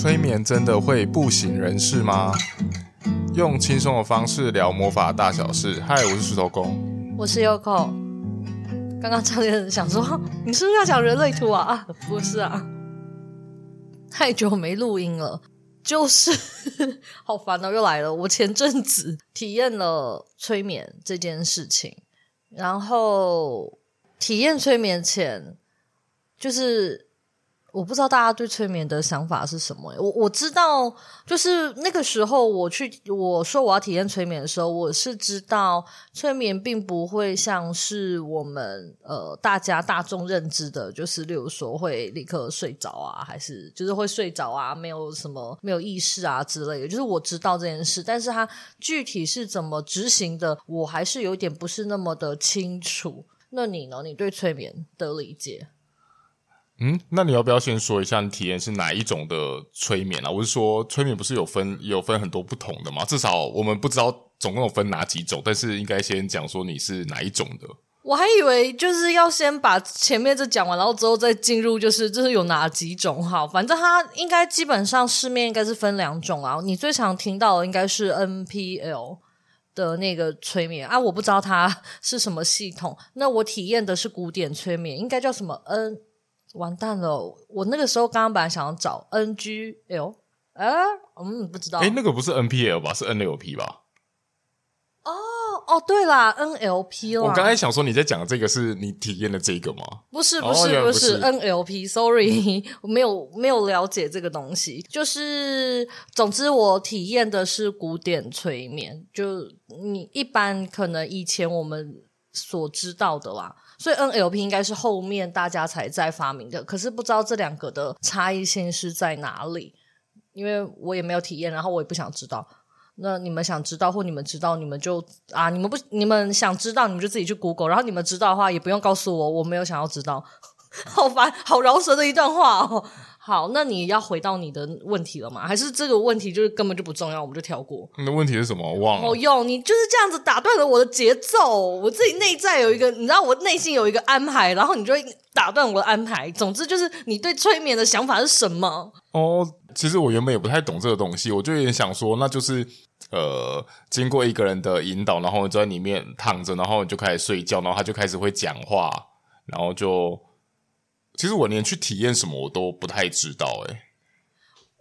催眠真的会不省人事吗？用轻松的方式聊魔法大小事。嗨，我是石头公，我是 Yoko。刚刚差点想说，你是不是要讲人类图啊？啊，不是啊，太久没录音了，就是 好烦哦，又来了。我前阵子体验了催眠这件事情，然后体验催眠前就是。我不知道大家对催眠的想法是什么？我我知道，就是那个时候我去我说我要体验催眠的时候，我是知道催眠并不会像是我们呃大家大众认知的，就是例如说会立刻睡着啊，还是就是会睡着啊，没有什么没有意识啊之类的。就是我知道这件事，但是它具体是怎么执行的，我还是有点不是那么的清楚。那你呢？你对催眠的理解？嗯，那你要不要先说一下你体验是哪一种的催眠啊？我是说，催眠不是有分有分很多不同的吗？至少我们不知道总共有分哪几种，但是应该先讲说你是哪一种的。我还以为就是要先把前面这讲完，然后之后再进入，就是就是有哪几种哈。反正它应该基本上市面应该是分两种啊。你最常听到的应该是 NPL 的那个催眠啊，我不知道它是什么系统。那我体验的是古典催眠，应该叫什么 N？完蛋了！我那个时候刚刚本来想要找 NGL，哎，嗯，不知道。哎，那个不是 NPL 吧？是 NLP 吧？哦哦，对啦，NLP 啦。我刚才想说你在讲这个是你体验的这个吗？不是，不是，哦、不是，不是 NLP，Sorry，我 没有没有了解这个东西。就是，总之我体验的是古典催眠，就你一般可能以前我们所知道的啦。所以 NLP 应该是后面大家才在发明的，可是不知道这两个的差异性是在哪里，因为我也没有体验，然后我也不想知道。那你们想知道或你们知道，你们就啊，你们不，你们想知道，你们就自己去 Google，然后你们知道的话也不用告诉我，我没有想要知道，好烦，好饶舌的一段话哦。好，那你要回到你的问题了吗？还是这个问题就是根本就不重要，我们就跳过？你的问题是什么？我忘了。好用，你就是这样子打断了我的节奏。我自己内在有一个，你知道，我内心有一个安排，然后你就会打断我的安排。总之就是你对催眠的想法是什么？哦，其实我原本也不太懂这个东西，我就有点想说，那就是呃，经过一个人的引导，然后你就在里面躺着，然后你就开始睡觉，然后他就开始会讲话，然后就。其实我连去体验什么我都不太知道诶。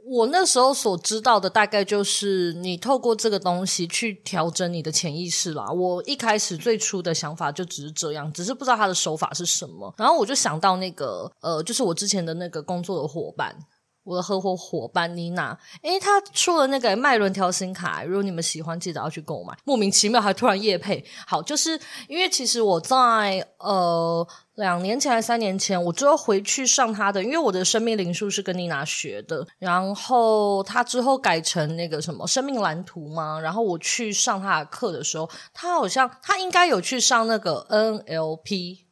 我那时候所知道的大概就是你透过这个东西去调整你的潜意识啦。我一开始最初的想法就只是这样，只是不知道他的手法是什么。然后我就想到那个呃，就是我之前的那个工作的伙伴。我的合伙伙伴妮娜，诶，她出了那个脉轮调心卡，如果你们喜欢，记得要去购买。莫名其妙还突然夜配，好，就是因为其实我在呃两年前还三年前，我之后回去上她的，因为我的生命灵数是跟妮娜学的，然后她之后改成那个什么生命蓝图嘛，然后我去上她的课的时候，她好像她应该有去上那个 NLP。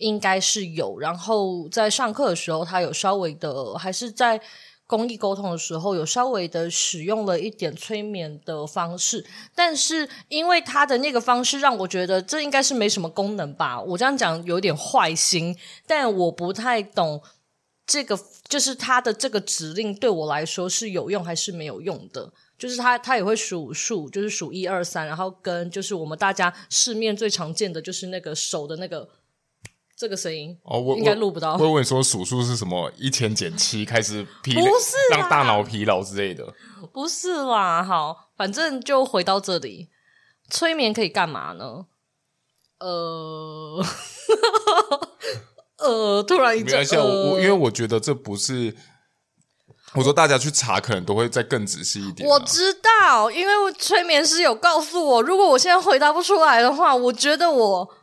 应该是有，然后在上课的时候，他有稍微的，还是在公益沟通的时候，有稍微的使用了一点催眠的方式。但是因为他的那个方式让我觉得这应该是没什么功能吧，我这样讲有点坏心，但我不太懂这个，就是他的这个指令对我来说是有用还是没有用的？就是他他也会数数，就是数一二三，然后跟就是我们大家市面最常见的就是那个手的那个。这个声音哦，我应该录不到。我以为你说数数是什么？一千减七开始疲劳，不是让大脑疲劳之类的。不是啦，好，反正就回到这里。催眠可以干嘛呢？呃，呃，突然一阵，没关系，我因为我觉得这不是。我说大家去查，可能都会再更仔细一点啊。我知道，因为催眠师有告诉我，如果我现在回答不出来的话，我觉得我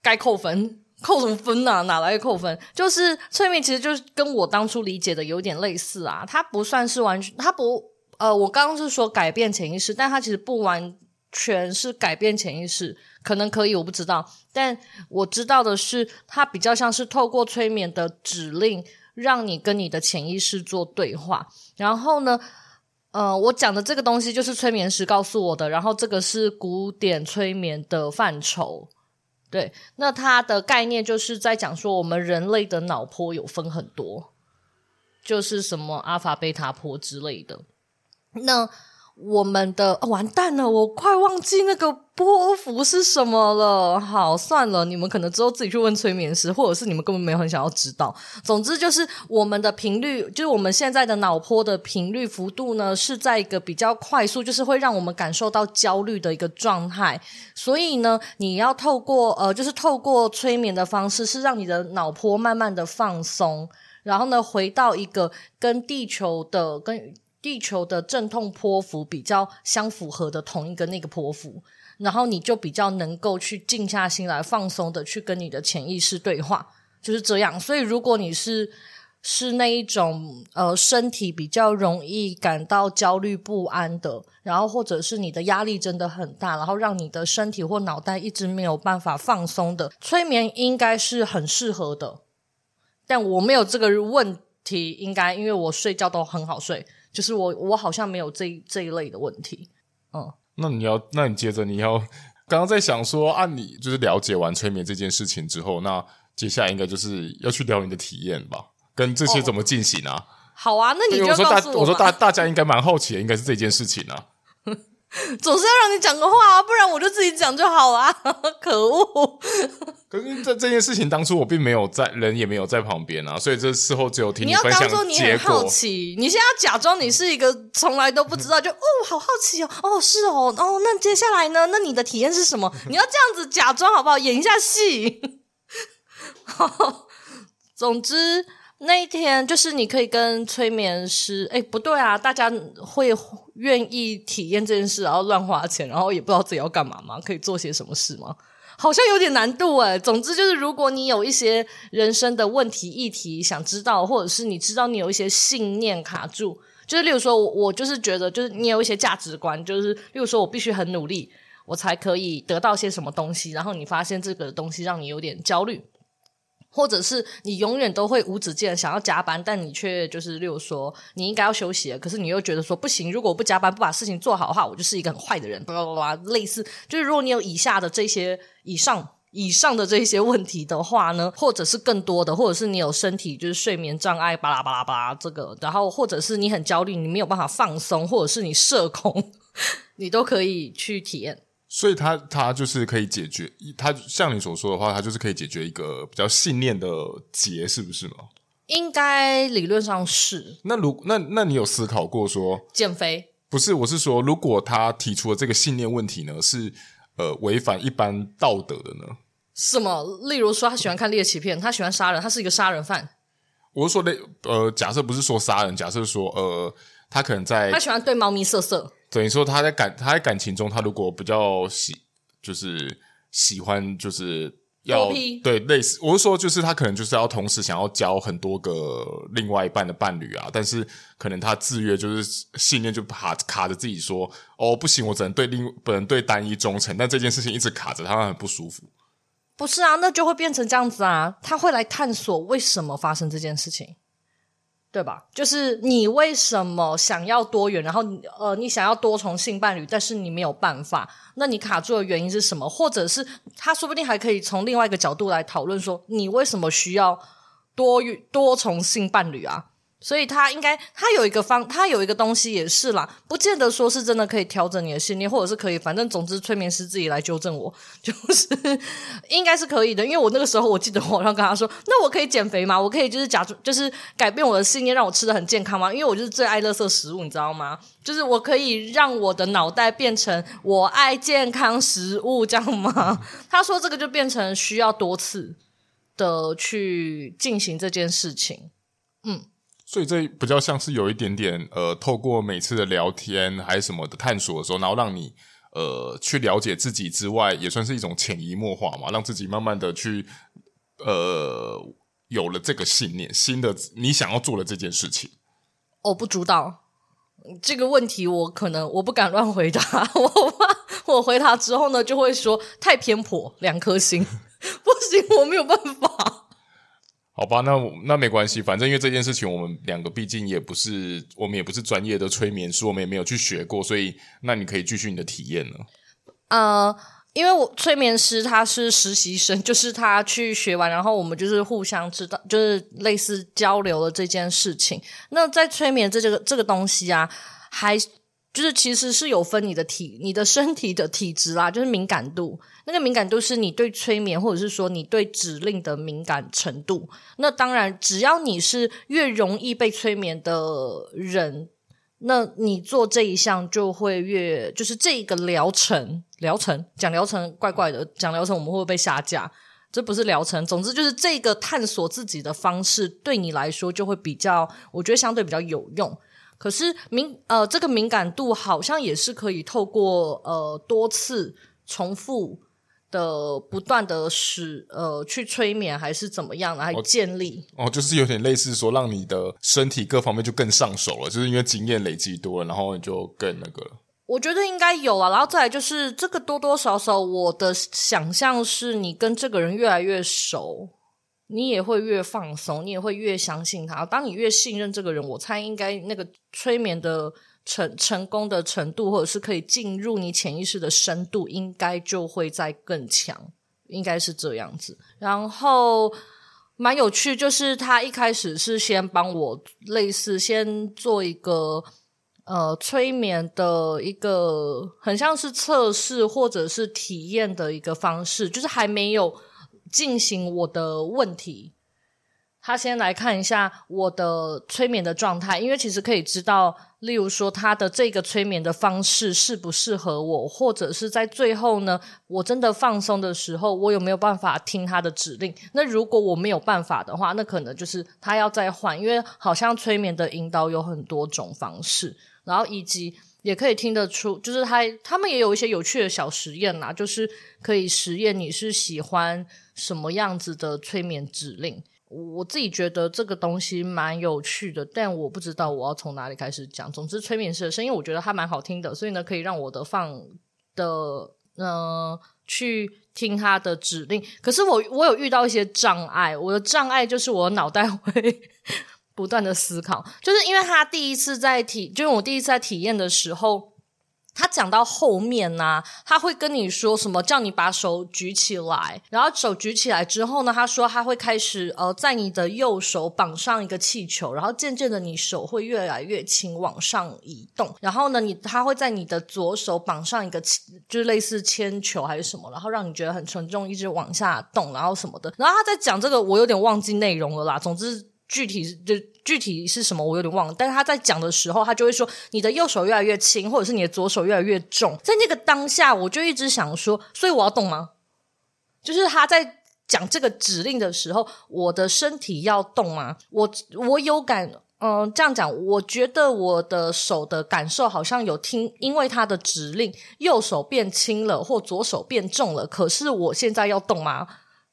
该扣分。扣什么分啊？哪来扣分？就是催眠，其实就是跟我当初理解的有点类似啊。它不算是完全，它不呃，我刚刚是说改变潜意识，但它其实不完全是改变潜意识，可能可以，我不知道。但我知道的是，它比较像是透过催眠的指令，让你跟你的潜意识做对话。然后呢，呃，我讲的这个东西就是催眠师告诉我的。然后这个是古典催眠的范畴。对，那它的概念就是在讲说，我们人类的脑波有分很多，就是什么阿法贝塔波之类的。那我们的、完蛋了，我快忘记那个波幅是什么了。好，算了，你们可能之后自己去问催眠师，或者是你们根本没有很想要知道。总之就是我们的频率，就是我们现在的脑波的频率幅度呢，是在一个比较快速，就是会让我们感受到焦虑的一个状态。所以呢，你要透过呃，就是透过催眠的方式，是让你的脑波慢慢的放松，然后呢，回到一个跟地球的跟。地球的阵痛波幅比较相符合的同一个那个波幅，然后你就比较能够去静下心来，放松的去跟你的潜意识对话，就是这样。所以，如果你是是那一种呃身体比较容易感到焦虑不安的，然后或者是你的压力真的很大，然后让你的身体或脑袋一直没有办法放松的，催眠应该是很适合的。但我没有这个问题，应该因为我睡觉都很好睡。就是我，我好像没有这这一类的问题，嗯。那你要，那你接着你要，刚刚在想说，啊，你就是了解完催眠这件事情之后，那接下来应该就是要去聊你的体验吧，跟这些怎么进行啊？哦、好啊，那你就告诉我。我说大，我说大，大家应该蛮好奇的，应该是这件事情啊。总是要让你讲个话啊，不然我就自己讲就好啊！可恶！可是这这件事情当初我并没有在，人也没有在旁边啊，所以这事后只有听你分享结果。你要当做你很好奇，你现在要假装你是一个从来都不知道，就哦，好好奇哦，哦，是哦，哦，那接下来呢？那你的体验是什么？你要这样子假装好不好？演一下戏。总之。那一天就是你可以跟催眠师，诶，不对啊，大家会愿意体验这件事，然后乱花钱，然后也不知道自己要干嘛吗？可以做些什么事吗？好像有点难度诶。总之就是，如果你有一些人生的问题议题想知道，或者是你知道你有一些信念卡住，就是例如说我，我就是觉得，就是你有一些价值观，就是例如说我必须很努力，我才可以得到些什么东西，然后你发现这个东西让你有点焦虑。或者是你永远都会无止境的想要加班，但你却就是，例如说你应该要休息了，可是你又觉得说不行，如果我不加班，不把事情做好的话，我就是一个很坏的人，巴拉巴拉，类似就是如果你有以下的这些以上以上的这些问题的话呢，或者是更多的，或者是你有身体就是睡眠障碍，巴拉巴拉巴拉这个，然后或者是你很焦虑，你没有办法放松，或者是你社恐，你都可以去体验。所以他他就是可以解决，他像你所说的话，他就是可以解决一个比较信念的结，是不是吗？应该理论上是。那如那那你有思考过说减肥？不是，我是说，如果他提出的这个信念问题呢，是呃违反一般道德的呢？什么？例如说，他喜欢看猎奇片，他喜欢杀人，他是一个杀人犯。我是说，类呃，假设不是说杀人，假设说呃，他可能在他喜欢对猫咪色色。等于说他在感他在感情中，他如果比较喜就是喜欢就是要对类似，我是说就是他可能就是要同时想要交很多个另外一半的伴侣啊，但是可能他制约就是信念就卡卡着自己说哦不行，我只能对另不能对单一忠诚，但这件事情一直卡着他，他很不舒服。不是啊，那就会变成这样子啊，他会来探索为什么发生这件事情。对吧？就是你为什么想要多元，然后呃，你想要多重性伴侣，但是你没有办法，那你卡住的原因是什么？或者是他说不定还可以从另外一个角度来讨论说，你为什么需要多多重性伴侣啊？所以他应该，他有一个方，他有一个东西也是啦，不见得说是真的可以调整你的信念，或者是可以，反正总之催眠师自己来纠正我，就是应该是可以的。因为我那个时候我记得我好像跟他说，那我可以减肥吗？我可以就是假装就是改变我的信念，让我吃的很健康吗？因为我就是最爱垃圾食物，你知道吗？就是我可以让我的脑袋变成我爱健康食物这样吗？他说这个就变成需要多次的去进行这件事情，嗯。所以这比较像是有一点点呃，透过每次的聊天还是什么的探索的时候，然后让你呃去了解自己之外，也算是一种潜移默化嘛，让自己慢慢的去呃有了这个信念，新的你想要做的这件事情。我不主导这个问题，我可能我不敢乱回答，我怕我回答之后呢，就会说太偏颇，两颗星 不行，我没有办法。好吧，那那没关系，反正因为这件事情，我们两个毕竟也不是，我们也不是专业的催眠师，我们也没有去学过，所以那你可以继续你的体验了。呃，因为我催眠师他是实习生，就是他去学完，然后我们就是互相知道，就是类似交流了这件事情。那在催眠这这个这个东西啊，还就是其实是有分你的体、你的身体的体质啦，就是敏感度。那个敏感度是你对催眠或者是说你对指令的敏感程度。那当然，只要你是越容易被催眠的人。那你做这一项就会越，就是这个疗程，疗程讲疗程怪怪的，讲疗程我们会不会被下架？这不是疗程，总之就是这个探索自己的方式对你来说就会比较，我觉得相对比较有用。可是敏呃，这个敏感度好像也是可以透过呃多次重复。的不断的使呃去催眠还是怎么样来建立哦，哦，就是有点类似说让你的身体各方面就更上手了，就是因为经验累积多了，然后你就更那个了。我觉得应该有啊，然后再来就是这个多多少少，我的想象是你跟这个人越来越熟，你也会越放松，你也会越相信他。当你越信任这个人，我猜应该那个催眠的。成成功的程度，或者是可以进入你潜意识的深度，应该就会再更强，应该是这样子。然后蛮有趣，就是他一开始是先帮我类似先做一个呃催眠的一个很像是测试或者是体验的一个方式，就是还没有进行我的问题。他先来看一下我的催眠的状态，因为其实可以知道，例如说他的这个催眠的方式适不适合我，或者是在最后呢，我真的放松的时候，我有没有办法听他的指令？那如果我没有办法的话，那可能就是他要再换，因为好像催眠的引导有很多种方式，然后以及也可以听得出，就是他他们也有一些有趣的小实验啦，就是可以实验你是喜欢什么样子的催眠指令。我自己觉得这个东西蛮有趣的，但我不知道我要从哪里开始讲。总之，催眠师的声音我觉得还蛮好听的，所以呢，可以让我的放的呃去听他的指令。可是我我有遇到一些障碍，我的障碍就是我脑袋会不断的思考，就是因为他第一次在体，就是我第一次在体验的时候。他讲到后面呢、啊，他会跟你说什么？叫你把手举起来，然后手举起来之后呢，他说他会开始呃，在你的右手绑上一个气球，然后渐渐的你手会越来越轻往上移动，然后呢，你他会在你的左手绑上一个就是类似铅球还是什么，然后让你觉得很沉重，一直往下动，然后什么的。然后他在讲这个，我有点忘记内容了啦。总之。具体就具体是什么，我有点忘了。但是他在讲的时候，他就会说你的右手越来越轻，或者是你的左手越来越重。在那个当下，我就一直想说，所以我要动吗？就是他在讲这个指令的时候，我的身体要动吗？我我有感，嗯、这样讲，我觉得我的手的感受好像有听，因为他的指令，右手变轻了，或左手变重了。可是我现在要动吗？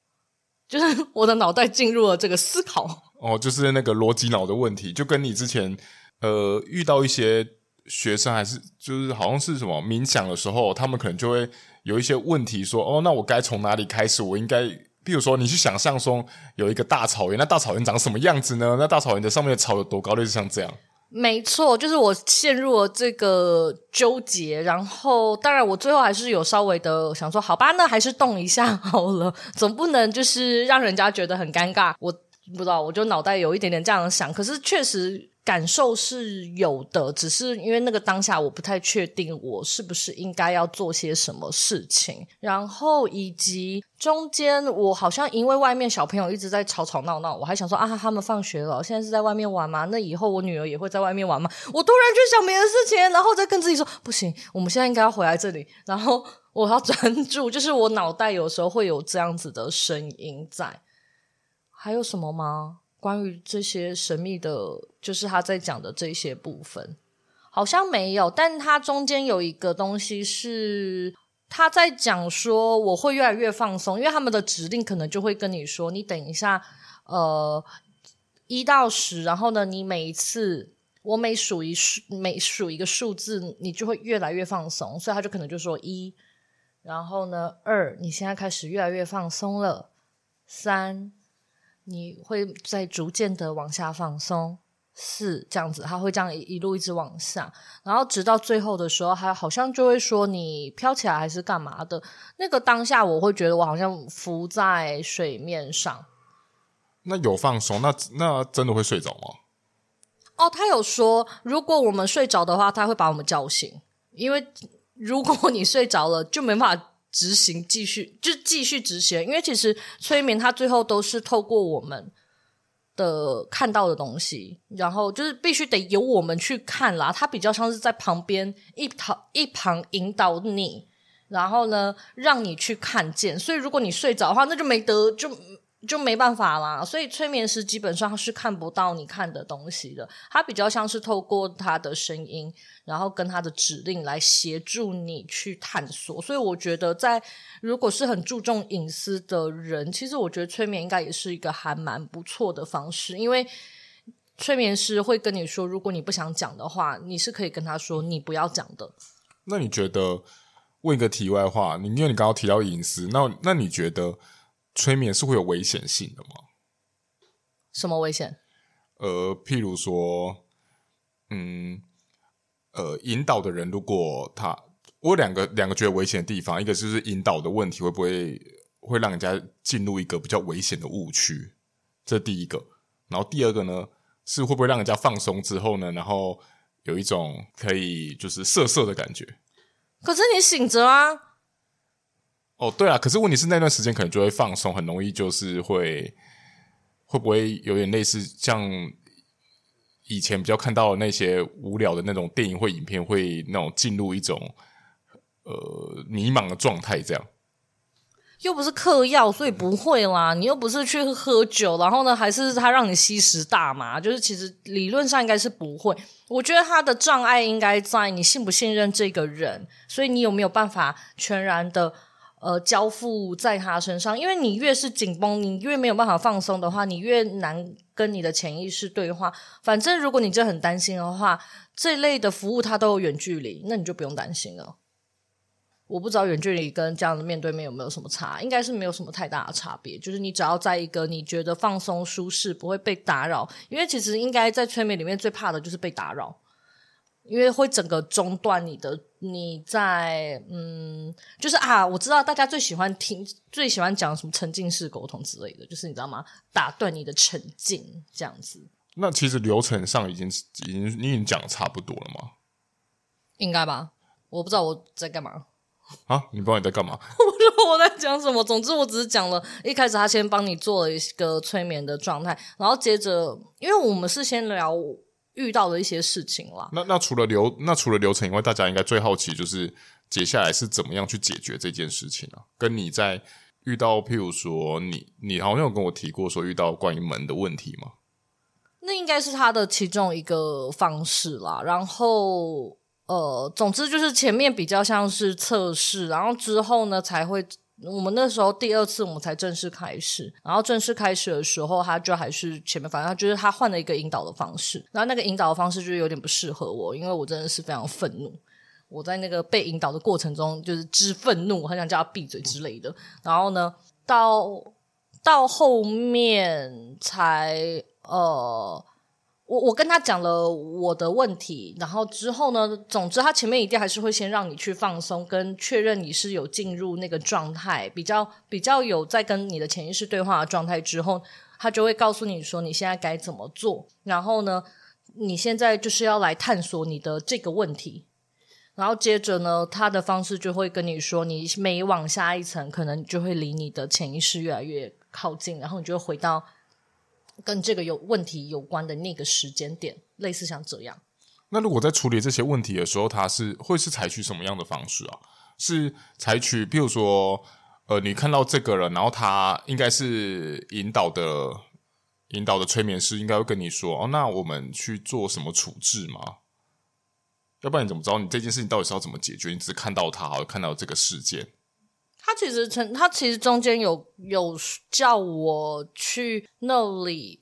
就是我的脑袋进入了这个思考。哦，就是那个逻辑脑的问题，就跟你之前呃遇到一些学生，还是就是好像是什么冥想的时候，他们可能就会有一些问题说，哦，那我该从哪里开始？我应该，比如说你去想象说有一个大草原，那大草原长什么样子呢？那大草原的上面的草有多高？类似像这样。没错，就是我陷入了这个纠结，然后当然我最后还是有稍微的想说，好吧，那还是动一下好了，总不能就是让人家觉得很尴尬。我。不知道，我就脑袋有一点点这样想，可是确实感受是有的，只是因为那个当下我不太确定我是不是应该要做些什么事情，然后以及中间我好像因为外面小朋友一直在吵吵闹闹，我还想说啊，他们放学了，现在是在外面玩吗？那以后我女儿也会在外面玩吗？我突然就想别的事情，然后再跟自己说不行，我们现在应该要回来这里，然后我要专注，就是我脑袋有时候会有这样子的声音在。还有什么吗？关于这些神秘的，就是他在讲的这些部分，好像没有。但他中间有一个东西是他在讲说，我会越来越放松，因为他们的指令可能就会跟你说，你等一下，呃，一到十，然后呢，你每一次我每数一数，每数一个数字，你就会越来越放松。所以他就可能就说一，然后呢，二，你现在开始越来越放松了，三。你会在逐渐的往下放松，四这样子，它会这样一一路一直往下，然后直到最后的时候，他好像就会说你飘起来还是干嘛的。那个当下，我会觉得我好像浮在水面上。那有放松，那那真的会睡着吗？哦，他有说，如果我们睡着的话，他会把我们叫醒，因为如果你睡着了，就没办法执行，继续就继续执行，因为其实催眠它最后都是透过我们。的看到的东西，然后就是必须得由我们去看啦。他比较像是在旁边一旁一旁引导你，然后呢，让你去看见。所以如果你睡着的话，那就没得就。就没办法啦，所以催眠师基本上是看不到你看的东西的，他比较像是透过他的声音，然后跟他的指令来协助你去探索。所以我觉得，在如果是很注重隐私的人，其实我觉得催眠应该也是一个还蛮不错的方式，因为催眠师会跟你说，如果你不想讲的话，你是可以跟他说你不要讲的。那你觉得，问一个题外话，你因为你刚刚提到隐私，那那你觉得？催眠是会有危险性的吗？什么危险？呃，譬如说，嗯，呃，引导的人如果他，我有两个两个觉得危险的地方，一个就是引导的问题会不会会让人家进入一个比较危险的误区，这第一个。然后第二个呢，是会不会让人家放松之后呢，然后有一种可以就是色色的感觉？可是你醒着啊。哦，对啊，可是问题是那段时间可能就会放松，很容易就是会会不会有点类似像以前比较看到的那些无聊的那种电影或影片，会那种进入一种呃迷茫的状态，这样。又不是嗑药，所以不会啦。你又不是去喝酒，然后呢，还是他让你吸食大麻，就是其实理论上应该是不会。我觉得他的障碍应该在你信不信任这个人，所以你有没有办法全然的。呃，交付在他身上，因为你越是紧绷，你越没有办法放松的话，你越难跟你的潜意识对话。反正如果你真的很担心的话，这类的服务它都有远距离，那你就不用担心了。我不知道远距离跟这样的面对面有没有什么差，应该是没有什么太大的差别。就是你只要在一个你觉得放松舒适，不会被打扰，因为其实应该在催眠里面最怕的就是被打扰。因为会整个中断你的，你在嗯，就是啊，我知道大家最喜欢听、最喜欢讲什么沉浸式沟通之类的，就是你知道吗？打断你的沉浸这样子。那其实流程上已经已经你已经讲的差不多了吗？应该吧，我不知道我在干嘛啊？你不知道你在干嘛？我不知道我在讲什么。总之，我只是讲了一开始他先帮你做了一个催眠的状态，然后接着，因为我们是先聊。遇到的一些事情啦。那那除了流那除了流程以外，大家应该最好奇就是接下来是怎么样去解决这件事情啊？跟你在遇到，譬如说你你好像有跟我提过说遇到关于门的问题吗？那应该是他的其中一个方式啦。然后呃，总之就是前面比较像是测试，然后之后呢才会。我们那时候第二次我们才正式开始，然后正式开始的时候，他就还是前面，反正就是他换了一个引导的方式，然后那个引导的方式就有点不适合我，因为我真的是非常愤怒，我在那个被引导的过程中就是之愤怒，我很想叫他闭嘴之类的，然后呢，到到后面才呃。我我跟他讲了我的问题，然后之后呢，总之他前面一定还是会先让你去放松，跟确认你是有进入那个状态，比较比较有在跟你的潜意识对话的状态之后，他就会告诉你说你现在该怎么做。然后呢，你现在就是要来探索你的这个问题，然后接着呢，他的方式就会跟你说，你每往下一层，可能就会离你的潜意识越来越靠近，然后你就会回到。跟这个有问题有关的那个时间点，类似像这样。那如果在处理这些问题的时候，他是会是采取什么样的方式啊？是采取，譬如说，呃，你看到这个人，然后他应该是引导的引导的催眠师，应该会跟你说：“哦，那我们去做什么处置吗？要不然你怎么知道你这件事情到底是要怎么解决？你只是看到他，好看到这个事件。”他其实曾，他其实中间有有叫我去那里，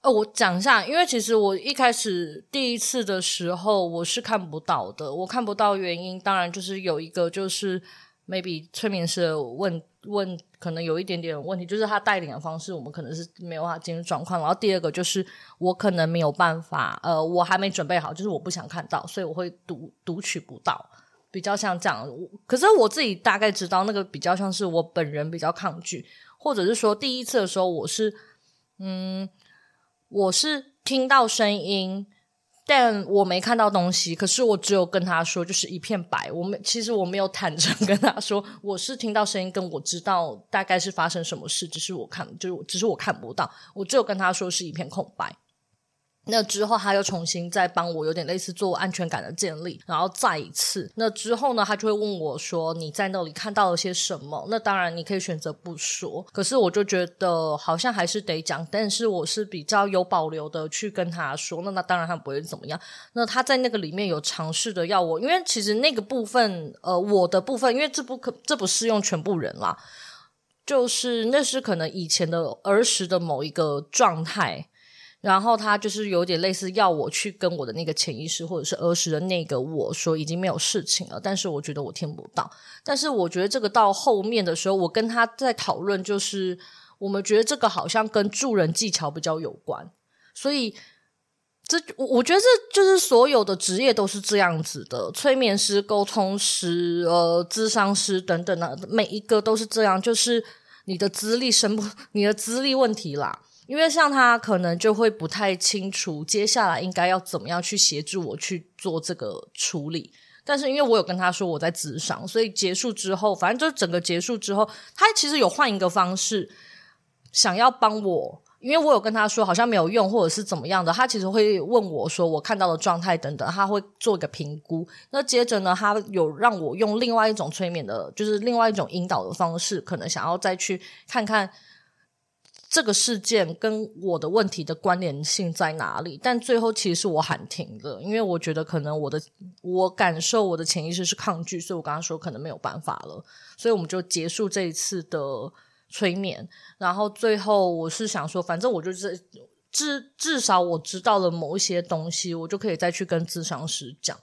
呃，我讲一下，因为其实我一开始第一次的时候我是看不到的，我看不到原因，当然就是有一个就是 maybe 催眠师问问，可能有一点点问题，就是他带领的方式，我们可能是没有办法进入状况。然后第二个就是我可能没有办法，呃，我还没准备好，就是我不想看到，所以我会读读取不到，比较像这样。可是我自己大概知道，那个比较像是我本人比较抗拒，或者是说第一次的时候，我是，嗯，我是听到声音。但我没看到东西，可是我只有跟他说，就是一片白。我没，其实我没有坦诚跟他说，我是听到声音，跟我知道大概是发生什么事，只是我看，就是只是我看不到，我只有跟他说是一片空白。那之后，他又重新再帮我，有点类似做安全感的建立，然后再一次。那之后呢，他就会问我说：“你在那里看到了些什么？”那当然，你可以选择不说。可是我就觉得好像还是得讲，但是我是比较有保留的去跟他说。那那当然他不会怎么样。那他在那个里面有尝试的要我，因为其实那个部分，呃，我的部分，因为这不可这不适用全部人啦，就是那是可能以前的儿时的某一个状态。然后他就是有点类似要我去跟我的那个潜意识或者是儿时的那个我说已经没有事情了，但是我觉得我听不到。但是我觉得这个到后面的时候，我跟他在讨论，就是我们觉得这个好像跟助人技巧比较有关，所以这我我觉得这就是所有的职业都是这样子的，催眠师、沟通师、呃，咨商师等等的，每一个都是这样，就是你的资历深不，你的资历问题啦。因为像他可能就会不太清楚接下来应该要怎么样去协助我去做这个处理，但是因为我有跟他说我在咨商，所以结束之后，反正就整个结束之后，他其实有换一个方式想要帮我，因为我有跟他说好像没有用或者是怎么样的，他其实会问我说我看到的状态等等，他会做一个评估。那接着呢，他有让我用另外一种催眠的，就是另外一种引导的方式，可能想要再去看看。这个事件跟我的问题的关联性在哪里？但最后其实我喊停的，因为我觉得可能我的我感受我的潜意识是抗拒，所以我刚刚说可能没有办法了，所以我们就结束这一次的催眠。然后最后我是想说，反正我就是至至少我知道了某一些东西，我就可以再去跟咨商师讲。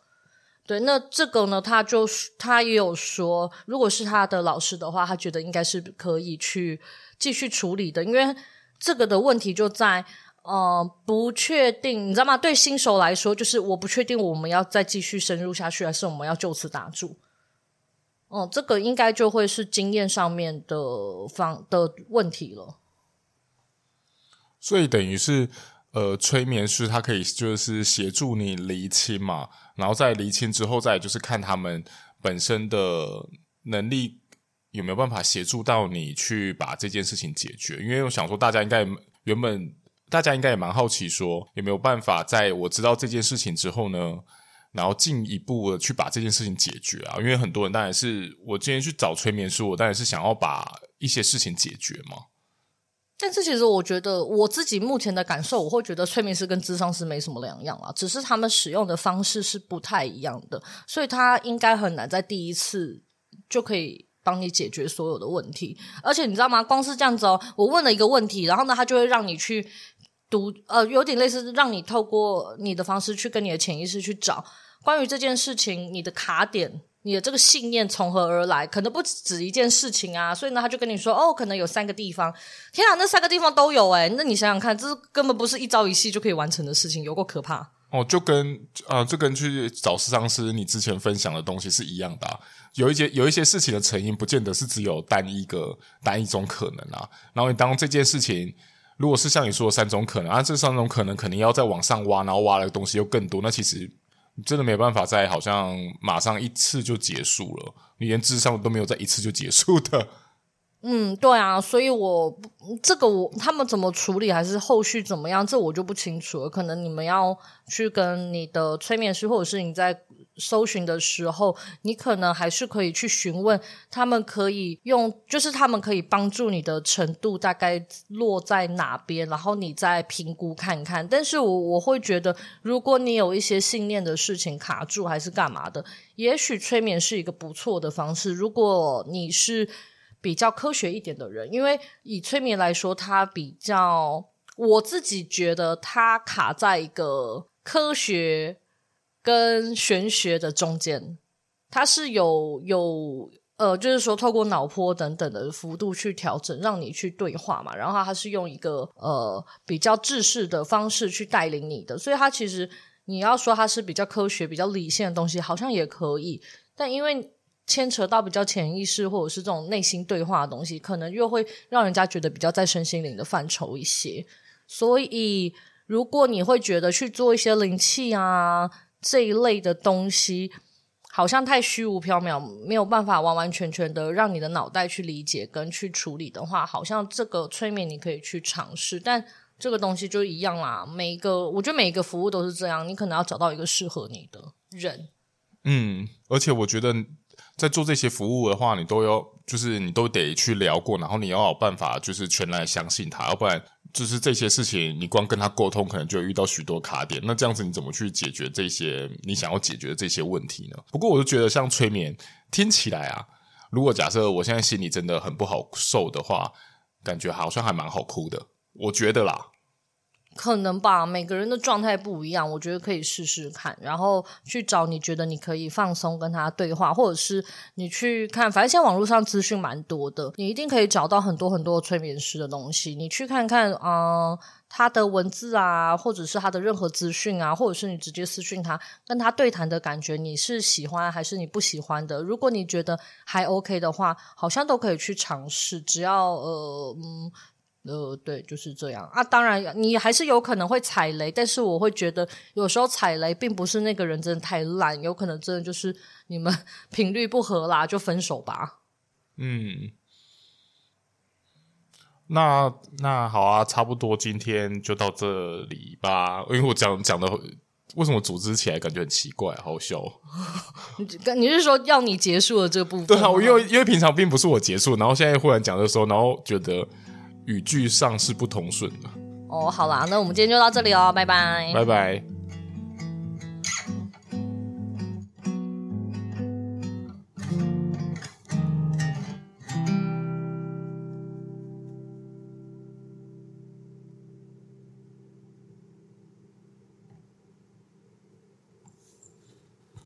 对，那这个呢，他就他也有说，如果是他的老师的话，他觉得应该是可以去。继续处理的，因为这个的问题就在呃不确定，你知道吗？对新手来说，就是我不确定我们要再继续深入下去，还是我们要就此打住。哦、这个应该就会是经验上面的方的问题了。所以等于是呃，催眠师他可以就是协助你厘清嘛，然后在厘清之后，再就是看他们本身的能力。有没有办法协助到你去把这件事情解决？因为我想说，大家应该原本大家应该也蛮好奇，说有没有办法在我知道这件事情之后呢，然后进一步的去把这件事情解决啊？因为很多人当然是我今天去找催眠师，我当然是想要把一些事情解决嘛。但是其实我觉得我自己目前的感受，我会觉得催眠师跟智商师没什么两样啊，只是他们使用的方式是不太一样的，所以他应该很难在第一次就可以。帮你解决所有的问题，而且你知道吗？光是这样子哦，我问了一个问题，然后呢，他就会让你去读，呃，有点类似让你透过你的方式去跟你的潜意识去找关于这件事情，你的卡点，你的这个信念从何而来？可能不止一件事情啊，所以呢，他就跟你说，哦，可能有三个地方。天啊，那三个地方都有诶，那你想想看，这根本不是一朝一夕就可以完成的事情，有够可怕。哦，就跟啊，就跟去找咨商师，你之前分享的东西是一样的。有一些有一些事情的成因，不见得是只有单一个单一种可能啊。然后你当这件事情，如果是像你说的三种可能啊，这三种可能肯定要再往上挖，然后挖的东西又更多，那其实你真的没办法在好像马上一次就结束了，你连智商都没有在一次就结束的。嗯，对啊，所以我这个我他们怎么处理，还是后续怎么样，这我就不清楚了。可能你们要去跟你的催眠师，或者是你在搜寻的时候，你可能还是可以去询问他们，可以用，就是他们可以帮助你的程度大概落在哪边，然后你再评估看看。但是我我会觉得，如果你有一些信念的事情卡住，还是干嘛的，也许催眠是一个不错的方式。如果你是。比较科学一点的人，因为以催眠来说，它比较，我自己觉得它卡在一个科学跟玄学的中间，它是有有呃，就是说透过脑波等等的幅度去调整，让你去对话嘛。然后它是用一个呃比较制式的方式去带领你的，所以它其实你要说它是比较科学、比较理性的东西，好像也可以。但因为牵扯到比较潜意识或者是这种内心对话的东西，可能又会让人家觉得比较在身心灵的范畴一些。所以如果你会觉得去做一些灵气啊这一类的东西，好像太虚无缥缈，没有办法完完全全的让你的脑袋去理解跟去处理的话，好像这个催眠你可以去尝试，但这个东西就一样啦。每一个，我觉得每一个服务都是这样，你可能要找到一个适合你的人。嗯，而且我觉得在做这些服务的话，你都要就是你都得去聊过，然后你要有办法就是全然相信他，要不然。就是这些事情，你光跟他沟通，可能就会遇到许多卡点。那这样子，你怎么去解决这些你想要解决的这些问题呢？不过，我就觉得像催眠听起来啊，如果假设我现在心里真的很不好受的话，感觉好像还蛮好哭的。我觉得啦。可能吧，每个人的状态不一样，我觉得可以试试看，然后去找你觉得你可以放松跟他对话，或者是你去看，反正现在网络上资讯蛮多的，你一定可以找到很多很多催眠师的东西，你去看看，嗯，他的文字啊，或者是他的任何资讯啊，或者是你直接私讯他，跟他对谈的感觉，你是喜欢还是你不喜欢的？如果你觉得还 OK 的话，好像都可以去尝试，只要呃，嗯。呃，对，就是这样啊。当然，你还是有可能会踩雷，但是我会觉得有时候踩雷并不是那个人真的太烂，有可能真的就是你们 频率不合啦，就分手吧。嗯，那那好啊，差不多今天就到这里吧。因为我讲讲的，为什么组织起来感觉很奇怪，好笑？你你是说要你结束了这部分？对啊，我因为因为平常并不是我结束，然后现在忽然讲的时候，然后觉得。语句上是不同顺的。哦，好啦，那我们今天就到这里哦，拜拜，拜拜。